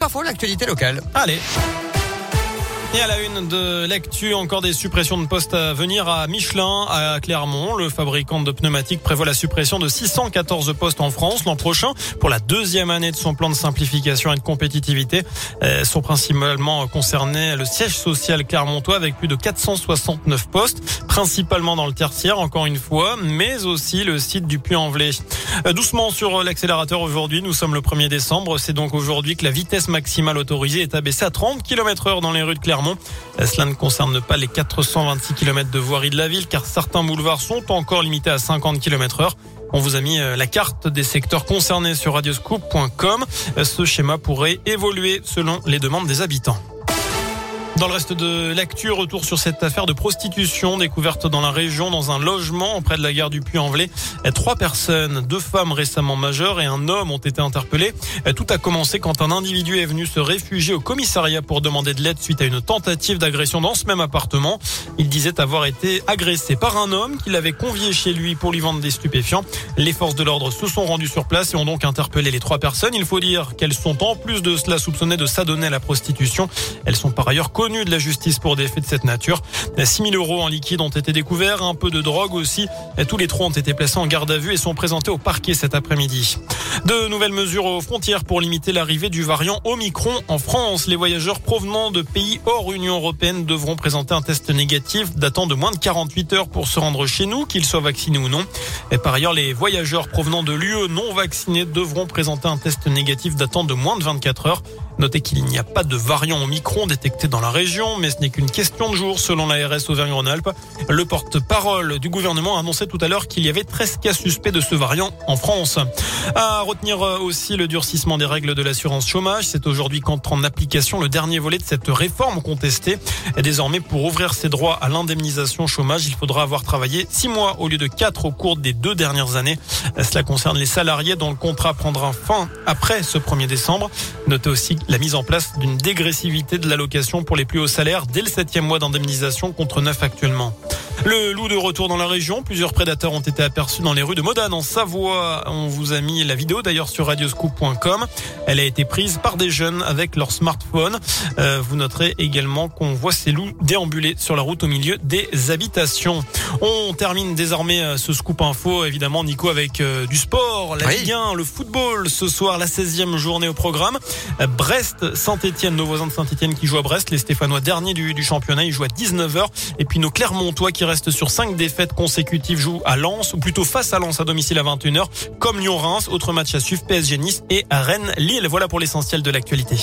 Pas faux, l'actualité locale. Allez. Et à la une de l'actu, encore des suppressions de postes à venir à Michelin, à Clermont. Le fabricant de pneumatiques prévoit la suppression de 614 postes en France l'an prochain pour la deuxième année de son plan de simplification et de compétitivité. Euh, sont principalement concernés le siège social clermontois avec plus de 469 postes, principalement dans le tertiaire, encore une fois, mais aussi le site du Puy-en-Velay. Euh, doucement sur l'accélérateur aujourd'hui, nous sommes le 1er décembre. C'est donc aujourd'hui que la vitesse maximale autorisée est abaissée à 30 km heure dans les rues de Clermont. Euh, cela ne concerne pas les 426 km de voirie de la ville car certains boulevards sont encore limités à 50 km heure. On vous a mis euh, la carte des secteurs concernés sur radioscoop.com. Euh, ce schéma pourrait évoluer selon les demandes des habitants. Dans le reste de l'actu, retour sur cette affaire de prostitution découverte dans la région, dans un logement près de la gare du Puy-en-Velay. Trois personnes, deux femmes récemment majeures et un homme ont été interpellés. Tout a commencé quand un individu est venu se réfugier au commissariat pour demander de l'aide suite à une tentative d'agression dans ce même appartement. Il disait avoir été agressé par un homme qui l'avait convié chez lui pour lui vendre des stupéfiants. Les forces de l'ordre se sont rendues sur place et ont donc interpellé les trois personnes. Il faut dire qu'elles sont en plus de cela soupçonnées de s'adonner à la prostitution. Elles sont par ailleurs connu de la justice pour des faits de cette nature. 6 000 euros en liquide ont été découverts, un peu de drogue aussi. Tous les trois ont été placés en garde à vue et sont présentés au parquet cet après-midi. De nouvelles mesures aux frontières pour limiter l'arrivée du variant Omicron en France. Les voyageurs provenant de pays hors Union européenne devront présenter un test négatif datant de moins de 48 heures pour se rendre chez nous, qu'ils soient vaccinés ou non. Et par ailleurs, les voyageurs provenant de l'UE non vaccinés devront présenter un test négatif datant de moins de 24 heures. Notez qu'il n'y a pas de variant Omicron détecté dans la région, mais ce n'est qu'une question de jour selon l'ARS Auvergne-Rhône-Alpes. Le porte-parole du gouvernement a annoncé tout à l'heure qu'il y avait 13 cas suspects de ce variant en France. À retenir aussi le durcissement des règles de l'assurance chômage. C'est aujourd'hui qu'entre en application le dernier volet de cette réforme contestée. Et désormais, pour ouvrir ses droits à l'indemnisation chômage, il faudra avoir travaillé six mois au lieu de quatre au cours des deux dernières années. Cela concerne les salariés dont le contrat prendra fin après ce 1er décembre. Notez aussi la mise en place d'une dégressivité de l'allocation pour les plus hauts salaires dès le septième mois d'indemnisation contre neuf actuellement. Le loup de retour dans la région. Plusieurs prédateurs ont été aperçus dans les rues de Modane en Savoie. On vous a mis la vidéo d'ailleurs sur radioscoop.com. Elle a été prise par des jeunes avec leur smartphone. Euh, vous noterez également qu'on voit ces loups déambuler sur la route au milieu des habitations. On termine désormais euh, ce scoop info évidemment Nico avec euh, du sport, la Ligue 1, le football. Ce soir la 16e journée au programme. Brest, Saint-Etienne, nos voisins de Saint-Etienne qui jouent à Brest. Les Stéphanois derniers du, du championnat, ils jouent à 19h. Et puis nos Clermontois qui reste sur cinq défaites consécutives, joue à Lens, ou plutôt face à Lens à domicile à 21h, comme Lyon-Reims. Autre match à suivre, PSG Nice et Rennes-Lille. Voilà pour l'essentiel de l'actualité.